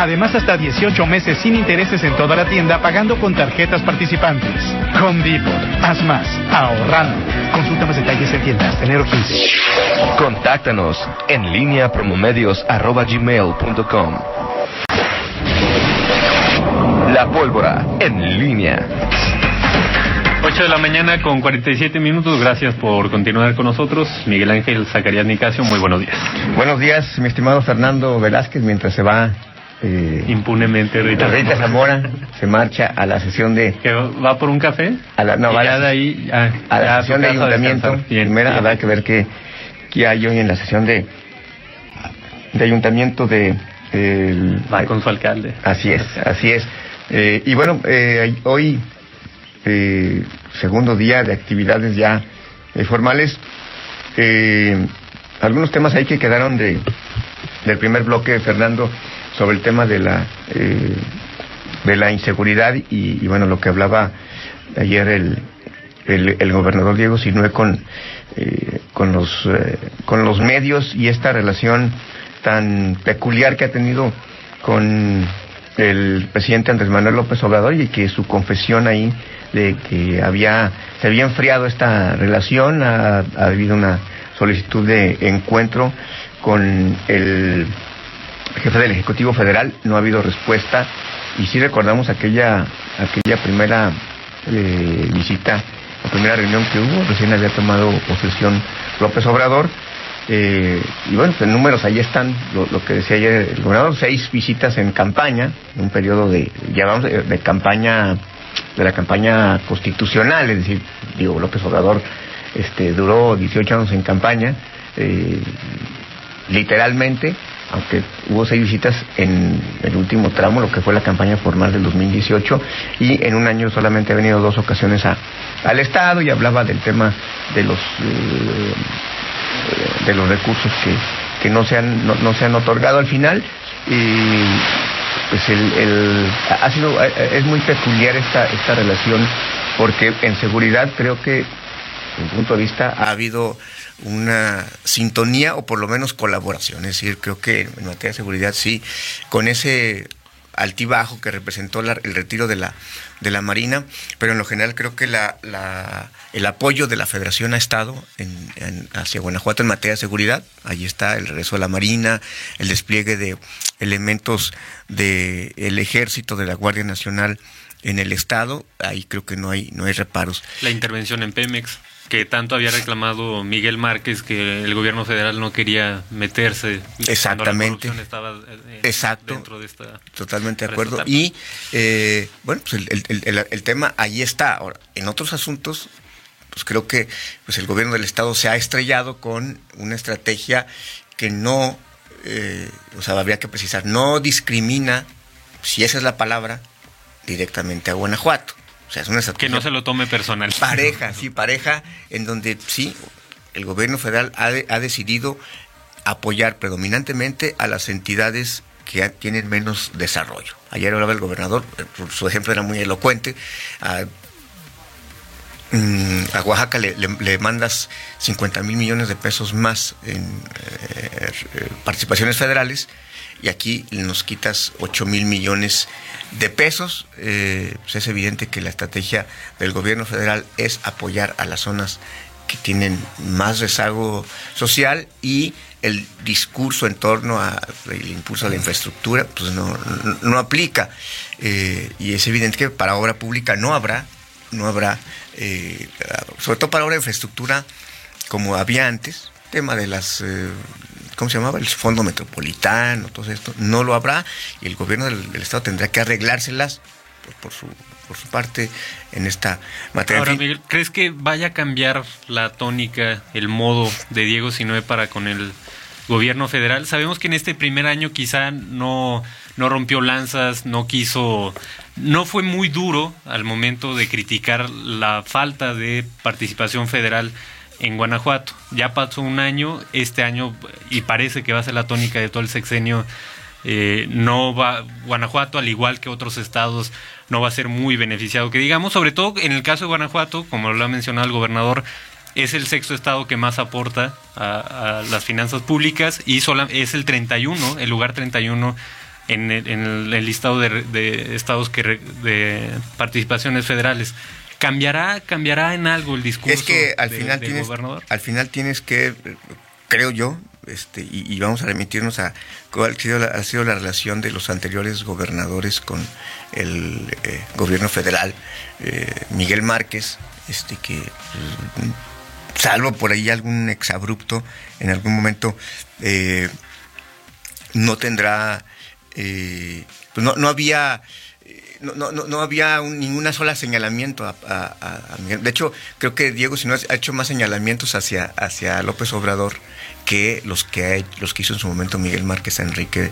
Además, hasta 18 meses sin intereses en toda la tienda pagando con tarjetas participantes. Home Depot. Haz más. Ahorrando. Consulta más detalles en tiendas. Enero 15. Contáctanos en línea promomedios.com. La pólvora en línea. 8 de la mañana con 47 minutos. Gracias por continuar con nosotros. Miguel Ángel Zacarías Nicasio, muy buenos días. Buenos días, mi estimado Fernando Velázquez, mientras se va eh, impunemente Rita, Rita Zamora se marcha a la sesión de que va por un café a la, no, va de ahí a, la sesión de ayuntamiento primera. habrá que ver qué, qué hay hoy en la sesión de de ayuntamiento de el, va con su alcalde. Así es así es. Eh, y bueno eh, hoy eh, segundo día de actividades ya eh, formales. Algunos temas ahí que quedaron de del primer bloque Fernando sobre el tema de la eh, de la inseguridad y, bueno lo que hablaba ayer el, el, gobernador Diego Sinue con eh, con los eh, con los medios y esta relación tan peculiar que ha tenido con el presidente Andrés Manuel López Obrador y que su confesión ahí de que había se había enfriado esta relación ha habido una solicitud de encuentro con el jefe del Ejecutivo Federal, no ha habido respuesta. Y si recordamos aquella, aquella primera eh, visita, la primera reunión que hubo, recién había tomado posesión López Obrador, eh, y bueno, pues números ahí están, lo, que decía ayer el gobernador, seis visitas en campaña, en un periodo de, ya de, de campaña, de la campaña constitucional, es decir, digo, López Obrador este, duró 18 años en campaña, eh, literalmente, aunque hubo seis visitas en el último tramo, lo que fue la campaña formal del 2018, y en un año solamente ha venido dos ocasiones a, al Estado y hablaba del tema de los eh, de los recursos que, que no se han no, se han otorgado al final y pues el, el ha sido es muy peculiar esta esta relación porque en seguridad creo que desde mi punto de vista ha habido una sintonía o por lo menos colaboración. Es decir, creo que en materia de seguridad sí, con ese altibajo que representó el retiro de la, de la Marina, pero en lo general creo que la, la, el apoyo de la Federación ha estado en, hacia Guanajuato en materia de seguridad. Allí está el regreso de la Marina, el despliegue de elementos del ejército, de la Guardia Nacional en el Estado. Ahí creo que no hay, no hay reparos. La intervención en Pemex que tanto había reclamado Miguel Márquez que el gobierno federal no quería meterse. Exactamente. estaba eh, Exacto. Dentro de esta Totalmente de acuerdo. Y eh, bueno, pues el, tema ahí está. Ahora, en otros asuntos, pues creo que pues el gobierno del estado se ha estrellado con una estrategia que no, eh, o sea, habría que precisar, no discrimina, si esa es la palabra, directamente a Guanajuato. O sea, es una Que no se lo tome personal. Pareja, sí, pareja, en donde sí, el gobierno federal ha, ha decidido apoyar predominantemente a las entidades que tienen menos desarrollo. Ayer hablaba el gobernador, eh, su ejemplo era muy elocuente. A, mm, Oaxaca le, mandas 50 mil millones de pesos más en eh, eh, participaciones federales y aquí nos quitas 8 mil millones de pesos. Eh, pues es evidente que la estrategia del gobierno federal es apoyar a las zonas que tienen más rezago social y el discurso en torno al impulso a la infraestructura pues no, no, aplica. Eh, y es evidente que para obra pública no habrá, no habrá, eh, sobre todo para obra de infraestructura como había antes, tema de las ¿cómo se llamaba? El Fondo Metropolitano, todo esto, no lo habrá y el gobierno del, Estado tendrá que arreglárselas por, su, por su parte en esta materia. Ahora, Miguel, ¿crees que vaya a cambiar la tónica, el modo de Diego Sinue para con el gobierno federal? Sabemos que en este primer año quizá no, no rompió lanzas, no quiso, no fue muy duro al momento de criticar la falta de participación federal en Guanajuato. Ya pasó un año, este año, y parece que va a ser la tónica de todo el sexenio, eh, no va, Guanajuato, al igual que otros estados, no va a ser muy beneficiado. Que digamos, sobre todo en el caso de Guanajuato, como lo ha mencionado el gobernador, es el sexto estado que más aporta a, las finanzas públicas y es el 31, el lugar 31 en, el, listado de, estados que de participaciones federales. ¿Cambiará, ¿Cambiará en algo el discurso es que al final tienes, gobernador? Al final tienes que, creo yo, este, y, vamos a remitirnos a cuál ha sido, la, ha sido la relación de los anteriores gobernadores con el eh, gobierno federal, eh, Miguel Márquez, este que pues, salvo por ahí algún exabrupto, en algún momento eh, no tendrá, pues no, no había no, no, no había ninguna sola señalamiento a, Miguel. De hecho, creo que Diego si no ha hecho más señalamientos hacia, hacia López Obrador que los que, los que hizo en su momento Miguel Márquez Enrique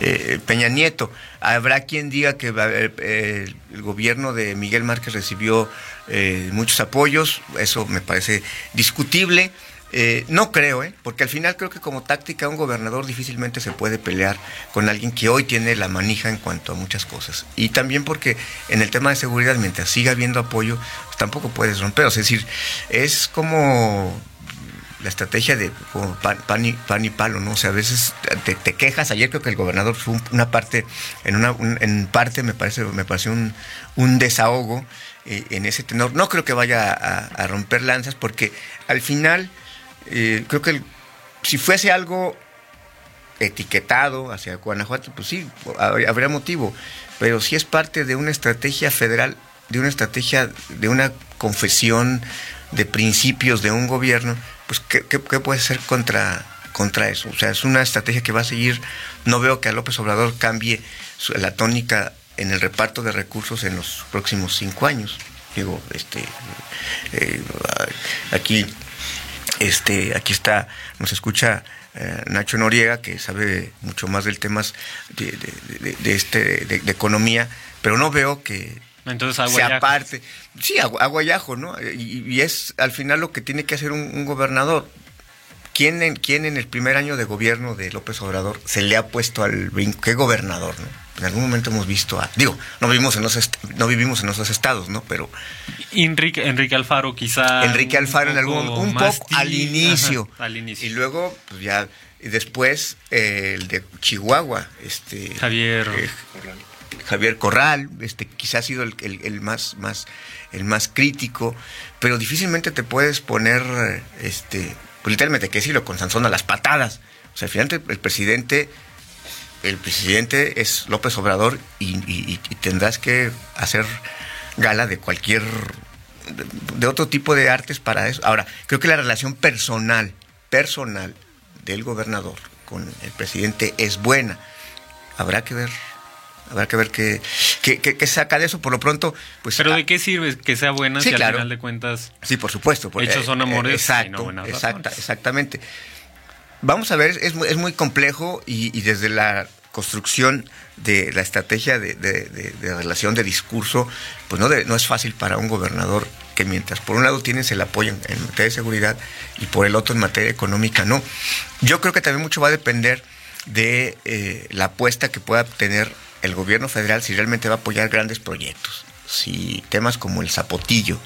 eh, Peña Nieto. Habrá quien diga que eh, el gobierno de Miguel Márquez recibió eh, muchos apoyos, eso me parece discutible. Eh, no creo, ¿eh? porque al final creo que como táctica un gobernador difícilmente se puede pelear con alguien que hoy tiene la manija en cuanto a muchas cosas. Y también porque en el tema de seguridad, mientras siga habiendo apoyo, pues tampoco puedes romper. Es decir, es como la estrategia de pan, y, palo, ¿no? O sea, a veces te, quejas. Ayer creo que el gobernador fue una parte, en una en parte me parece, me pareció un, un desahogo eh, en ese tenor. No creo que vaya a romper lanzas porque al final eh, creo que si fuese algo etiquetado hacia Guanajuato, pues sí, habría, motivo. Pero si es parte de una estrategia federal, de una estrategia, de una confesión de principios de un gobierno, pues ¿qué, puede ser contra, contra eso? O sea, es una estrategia que va a seguir. No veo que a López Obrador cambie la tónica en el reparto de recursos en los próximos cinco años. Digo, este, eh, aquí este, aquí está, nos escucha eh, Nacho Noriega, que sabe mucho más del temas de, este, de, economía, pero no veo que Entonces, sea parte. Sí, agua, y ajo, ¿no? Y, es al final lo que tiene que hacer un, gobernador. ¿Quién en, ¿Quién en el primer año de gobierno de López Obrador se le ha puesto al brinco? ¿Qué gobernador, no? en algún momento hemos visto a, digo, no vivimos en los no vivimos en esos estados, ¿no? Pero Enrique Enrique Alfaro quizá Enrique Alfaro en algún un poco al inicio, al inicio. Y luego pues ya y después eh, el de Chihuahua, este Javier eh, Javier Corral, este quizá ha sido el, el, más más el más crítico, pero difícilmente te puedes poner este pues literalmente que decirlo con Sansón las patadas. O sea, al final el presidente el presidente es López Obrador y, tendrás que hacer gala de cualquier, de, otro tipo de artes para eso. Ahora, creo que la relación personal, personal del gobernador con el presidente es buena. Habrá que ver habrá que ver qué, qué, saca de eso. Por lo pronto, pues. Pero ¿de qué sirve que sea buena si al final de cuentas. Sí, por supuesto. hechos son amores. exacto, exacta, exactamente vamos a ver, es, es muy complejo y, desde la construcción de la estrategia de, relación de discurso, pues no, no es fácil para un gobernador que mientras por un lado tienes el apoyo en, materia de seguridad y por el otro en materia económica no. Yo creo que también mucho va a depender de eh, la apuesta que pueda tener el gobierno federal si realmente va a apoyar grandes proyectos, si temas como el zapotillo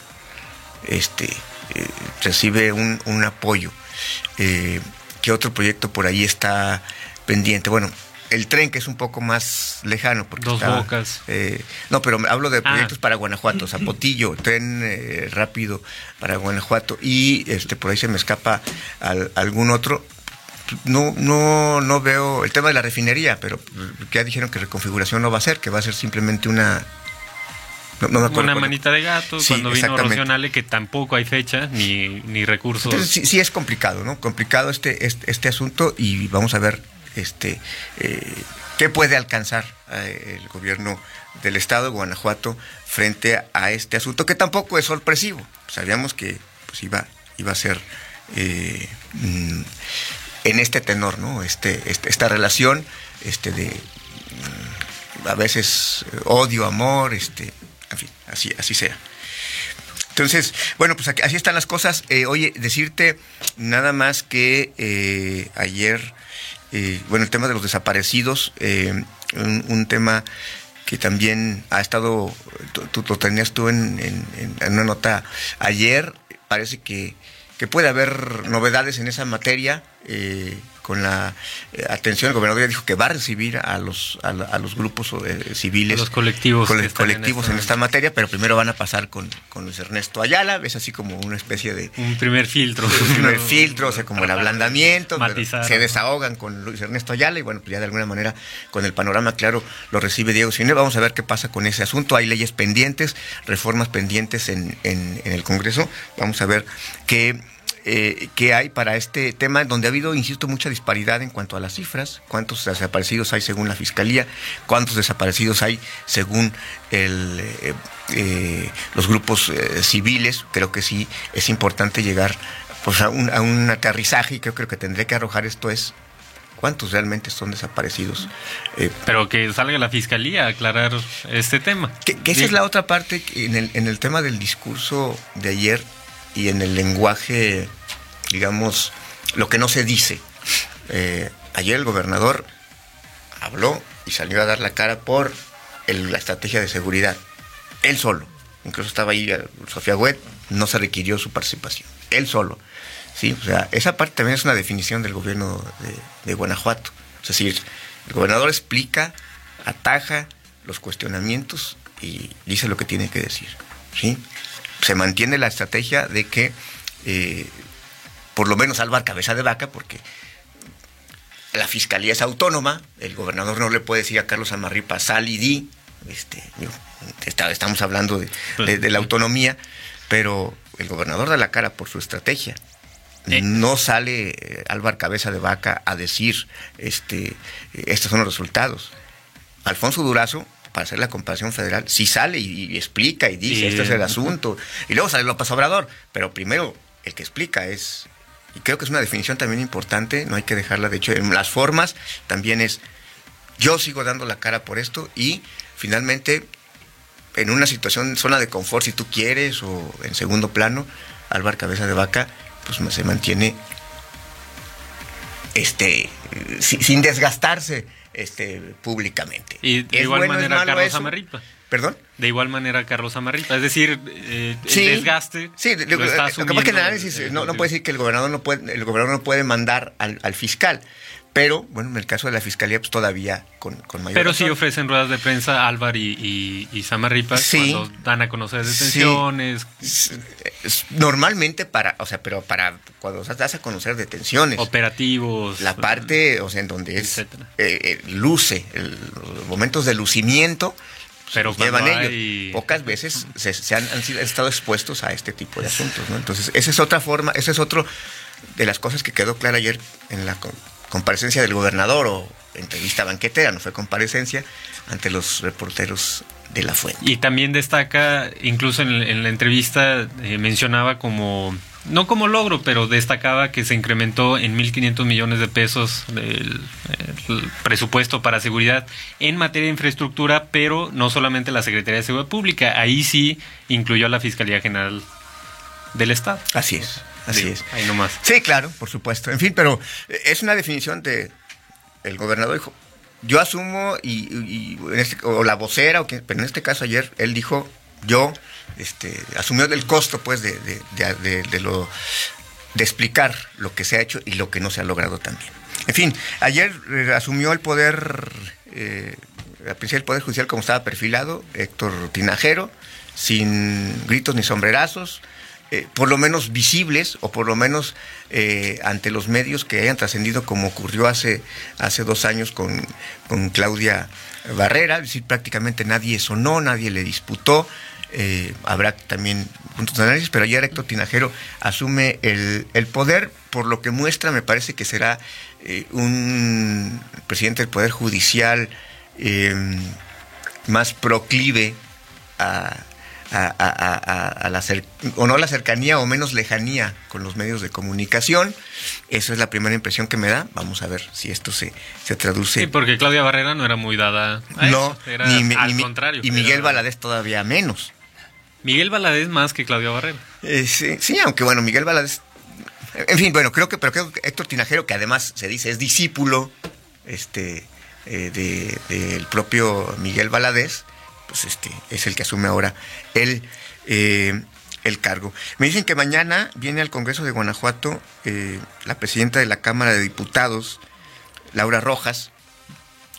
este, eh, recibe un, un apoyo. Eh, ¿Qué otro proyecto por ahí está pendiente? Bueno, el tren que es un poco más lejano. Porque Dos bocas. Eh, no, pero hablo de ah. proyectos para Guanajuato, Zapotillo, tren eh, rápido para Guanajuato y este por ahí se me escapa algún otro. No, no, no veo el tema de la refinería, pero ya dijeron que reconfiguración no va a ser, que va a ser simplemente una una manita de gato, cuando vino Rocionale, que tampoco hay fecha ni, ni recursos. Entonces, sí, es complicado, ¿no? Complicado este, este, este asunto y vamos a ver este eh, qué puede alcanzar eh, el gobierno del estado de Guanajuato frente a este asunto, que tampoco es sorpresivo. Sabíamos que pues, iba, iba a ser eh, mm, en este tenor, ¿no? Este, este, esta relación este, de mm, a veces odio, amor, este, en fin, así, así sea. Entonces, bueno, pues así están las cosas. Eh, oye, decirte nada más que eh, ayer, eh, bueno, el tema de los desaparecidos, un, tema que también ha estado, tú, lo tenías tú en, en, una nota ayer, parece que, que puede haber novedades en esa materia eh, con la eh, atención, el gobernador ya dijo que va a recibir a los, a, los grupos eh, civiles. los colectivos. colectivos en esta, materia, pero primero van a pasar con, con Luis Ernesto Ayala, es así como una especie de... Un primer filtro. Un primer filtro, o sea, como el ablandamiento. Se desahogan con Luis Ernesto Ayala y bueno, pues ya de alguna manera con el panorama claro lo recibe Diego Cine. Vamos a ver qué pasa con ese asunto. Hay leyes pendientes, reformas pendientes en, en, en el Congreso. Vamos a ver qué eh, que hay para este tema, donde ha habido, insisto, mucha disparidad en cuanto a las cifras, cuántos desaparecidos hay según la Fiscalía, cuántos desaparecidos hay según el, eh, eh, los grupos civiles. Creo que sí es importante llegar pues, a, un, aterrizaje y creo que lo que tendré que arrojar esto es cuántos realmente son desaparecidos. Pero que salga la fiscalía a aclarar este tema. Que, esa es la otra parte en el, en el tema del discurso de ayer y en el lenguaje digamos, lo que no se dice. Eh, ayer el gobernador habló y salió a dar la cara por la estrategia de seguridad. Él solo. Incluso estaba ahí eh, Sofía Huet, no se requirió su participación. Él solo. Sí, o sea, esa parte también es una definición del gobierno de, Guanajuato. Es decir, el gobernador explica, ataja los cuestionamientos y dice lo que tiene que decir. ¿sí? Se mantiene la estrategia de que eh, por lo menos salvar cabeza de vaca, porque la fiscalía es autónoma, el gobernador no le puede decir a Carlos Amarripa, sal y di, este, estamos hablando de, la autonomía, pero el gobernador da la cara por su estrategia. Eh. No sale eh, Álvaro Cabeza de Vaca a decir, este, estos son los resultados. Alfonso Durazo, para hacer la comparación federal, sí sale y, explica y dice, este es el asunto. Y luego sale López Obrador, pero primero el que explica es y creo que es una definición también importante, no hay que dejarla, de hecho, en las formas también es, yo sigo dando la cara por esto y finalmente en una situación, zona de confort, si tú quieres, o en segundo plano, Álvaro Cabeza de Vaca, pues se mantiene este, sin desgastarse este, públicamente. Y de igual manera Carlos ¿Perdón? De igual manera Carlos Amarripa. Es decir, eh, el desgaste. Sí, lo, que pasa es que el análisis no, puede decir que el gobernador no puede, el gobernador no puede mandar al, al fiscal. Pero, bueno, en el caso de la fiscalía, pues todavía con, con mayor. Pero sí ofrecen ruedas de prensa Álvaro y, y, Samarripa cuando dan a conocer detenciones. Normalmente para, o sea, pero para cuando das a conocer detenciones. Operativos. La parte, o sea, en donde es. Eh, eh, luce, el, los momentos de lucimiento pero llevan ellos. Pocas veces se, han, estado expuestos a este tipo de asuntos, ¿no? Entonces, esa es otra forma, esa es otro de las cosas que quedó clara ayer en la comparecencia del gobernador o entrevista banquetera, no fue comparecencia, ante los reporteros de la fuente. Y también destaca, incluso en, la entrevista eh, mencionaba como no como logro, pero destacaba que se incrementó en 1.500 millones de pesos el, presupuesto para seguridad en materia de infraestructura, pero no solamente la Secretaría de Seguridad Pública, ahí sí incluyó a la Fiscalía General del Estado. Así es, así es. Ahí nomás. Sí, claro, por supuesto. En fin, pero es una definición de... El gobernador dijo, yo asumo, y, este, o la vocera, o que, pero en este caso ayer él dijo, yo este, asumió el costo pues de, de, lo de explicar lo que se ha hecho y lo que no se ha logrado también. En fin, ayer eh, asumió el poder, eh, el poder judicial como estaba perfilado, Héctor Tinajero, sin gritos ni sombrerazos, eh, por lo menos visibles o por lo menos eh, ante los medios que hayan trascendido como ocurrió hace, hace dos años con, con Claudia Barrera, es decir, prácticamente nadie sonó, nadie le disputó, eh, habrá también puntos de análisis, pero ayer Héctor Tinajero asume el, poder, por lo que muestra, me parece que será eh, un presidente del Poder Judicial eh, más proclive a, a, la o no la cercanía o menos lejanía con los medios de comunicación. Esa es la primera impresión que me da. Vamos a ver si esto se, se traduce. Sí, porque Claudia Barrera no era muy dada. no, ni, al contrario. Y Miguel Valadez todavía menos. Miguel Valadez más que Claudia Barrera. Eh, sí, aunque bueno, Miguel Valadez. En fin, bueno, creo que, pero creo que Héctor Tinajero, que además se dice es discípulo este, eh, del propio Miguel Valadez, pues este, es el que asume ahora el, eh, el cargo. Me dicen que mañana viene al Congreso de Guanajuato la presidenta de la Cámara de Diputados, Laura Rojas,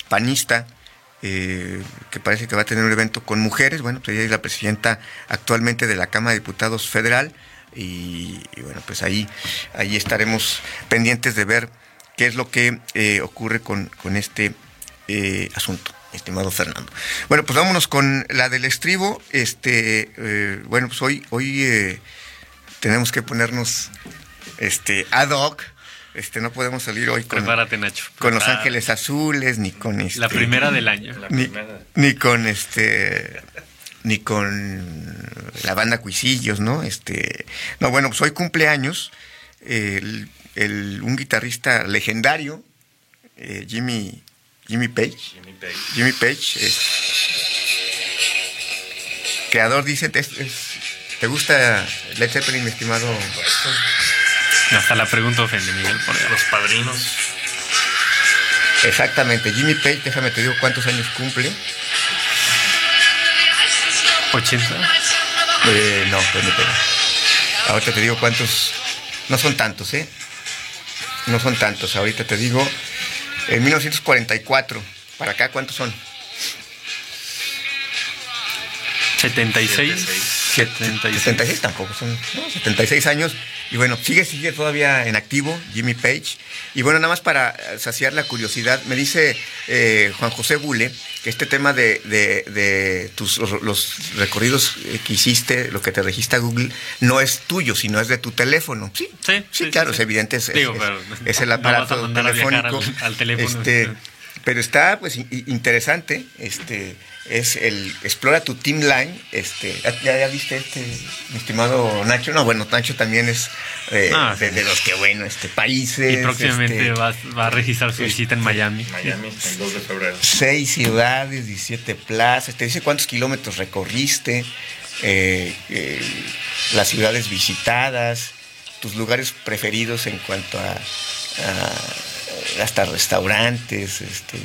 panista, eh, que parece que va a tener un evento con mujeres. Bueno, pues ella es la presidenta actualmente de la Cámara de Diputados Federal. Y, bueno, pues ahí, ahí estaremos pendientes de ver qué es lo que eh, ocurre con, con este eh, asunto estimado Fernando. Bueno, pues vámonos con la del estribo. Este, eh, bueno, pues hoy, hoy tenemos que ponernos este ad hoc. Este, no podemos salir hoy con, Prepárate, Nacho. con Los Ángeles Azules, ni con este, La primera del año. ni, ni con este ni con la banda Cuisillos, ¿no? Este, no, bueno, pues hoy cumpleaños el, el- un guitarrista legendario, eh, Jimmy Jimmy Page. Jimmy Page. es creador, dice, es- es- ¿te gusta Led Zeppelin, mi estimado? Hasta la pregunta ofende, Miguel. Por Los padrinos. Exactamente, Jimmy Page, déjame te digo cuántos años cumple. 80. Eh, no, permíteme. Ahorita te digo cuántos. No son tantos, ¿eh? No son tantos. Ahorita te digo. En 1944. ¿Para acá cuántos son? 76. 76. 76 tampoco son. no, 76 años. Y bueno, sigue, sigue todavía en activo Jimmy Page. Y bueno, nada más para saciar la curiosidad, me dice eh, Juan José Bule que este tema de, de- de tus los recorridos eh, que hiciste, lo que te registra Google, no es tuyo, sino es de tu teléfono. Sí, Sí, sí, sí, claro, sí, es evidente, es, Digo, es- es el aparato telefónico. al- al teléfono. Este, pero está pues interesante, este es el explora tu timeline, este ya, ya viste este mi estimado Nacho, no bueno Nacho también es eh, Ah, de, los que bueno este países, Y próximamente este, va, va a registrar su visita en Miami. Miami, el 2 de febrero. seis ciudades, 17 plazas, te dice cuántos kilómetros recorriste, eh, eh, las ciudades visitadas, tus lugares preferidos en cuanto a, a- hasta restaurantes, este,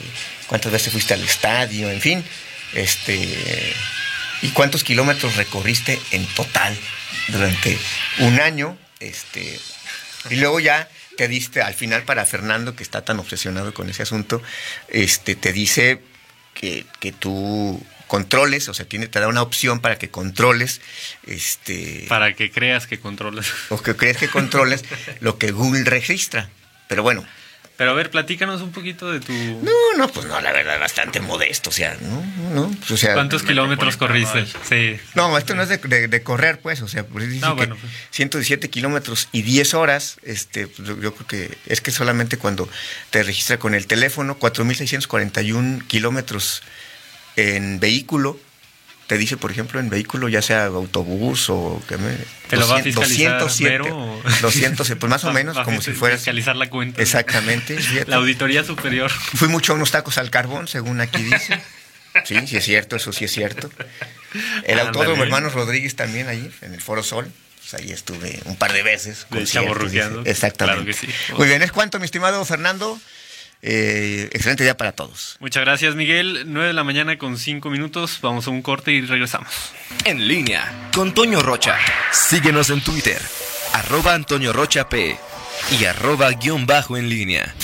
cuántas veces fuiste al estadio, en fin, este, y cuántos kilómetros recorriste en total durante un año, este, y luego ya te diste al final para Fernando, que está tan obsesionado con ese asunto, este, te dice que, que tú controles, o sea, tiene, te da una opción para que controles, este, Para que creas que controlas. o que crees que controles lo que Google registra. Pero bueno, Pero a ver, platícanos un poquito de tu... no, no, pues no, la verdad, bastante modesto, o sea, no, no, pues, o sea, ¿Cuántos kilómetros corriste? Sí. No, esto no es de, de- de correr, pues, o sea, pues No, que bueno, pues. 117 kilómetros y 10 horas, este, pues, yo, yo creo que es que solamente cuando te registra con el teléfono, 4.641 kilómetros en vehículo, te dice, por ejemplo, en vehículo, ya sea autobús o... Que me, ¿Te lo va a fiscalizar 207, Vero o- 200, pues más o menos, como si fueras... Fiscalizar la cuenta. Exactamente. fíjate. La auditoría superior. Fui mucho a unos tacos al carbón, según aquí dice. Sí, sí es cierto, eso sí es cierto. El autódromo Hermanos Rodríguez también ahí, en el Foro Sol. Pues ahí estuve un par de veces. De. Exactamente. Claro que sí. Muy bien, ¿es cuánto, mi estimado Fernando? Eh, excelente día para todos. Muchas gracias, Miguel. 9 de la mañana con 5 minutos. Vamos a un corte y regresamos. En línea con Toño Rocha. Síguenos en Twitter, arroba Antonio Rocha P y arroba guion bajo en línea.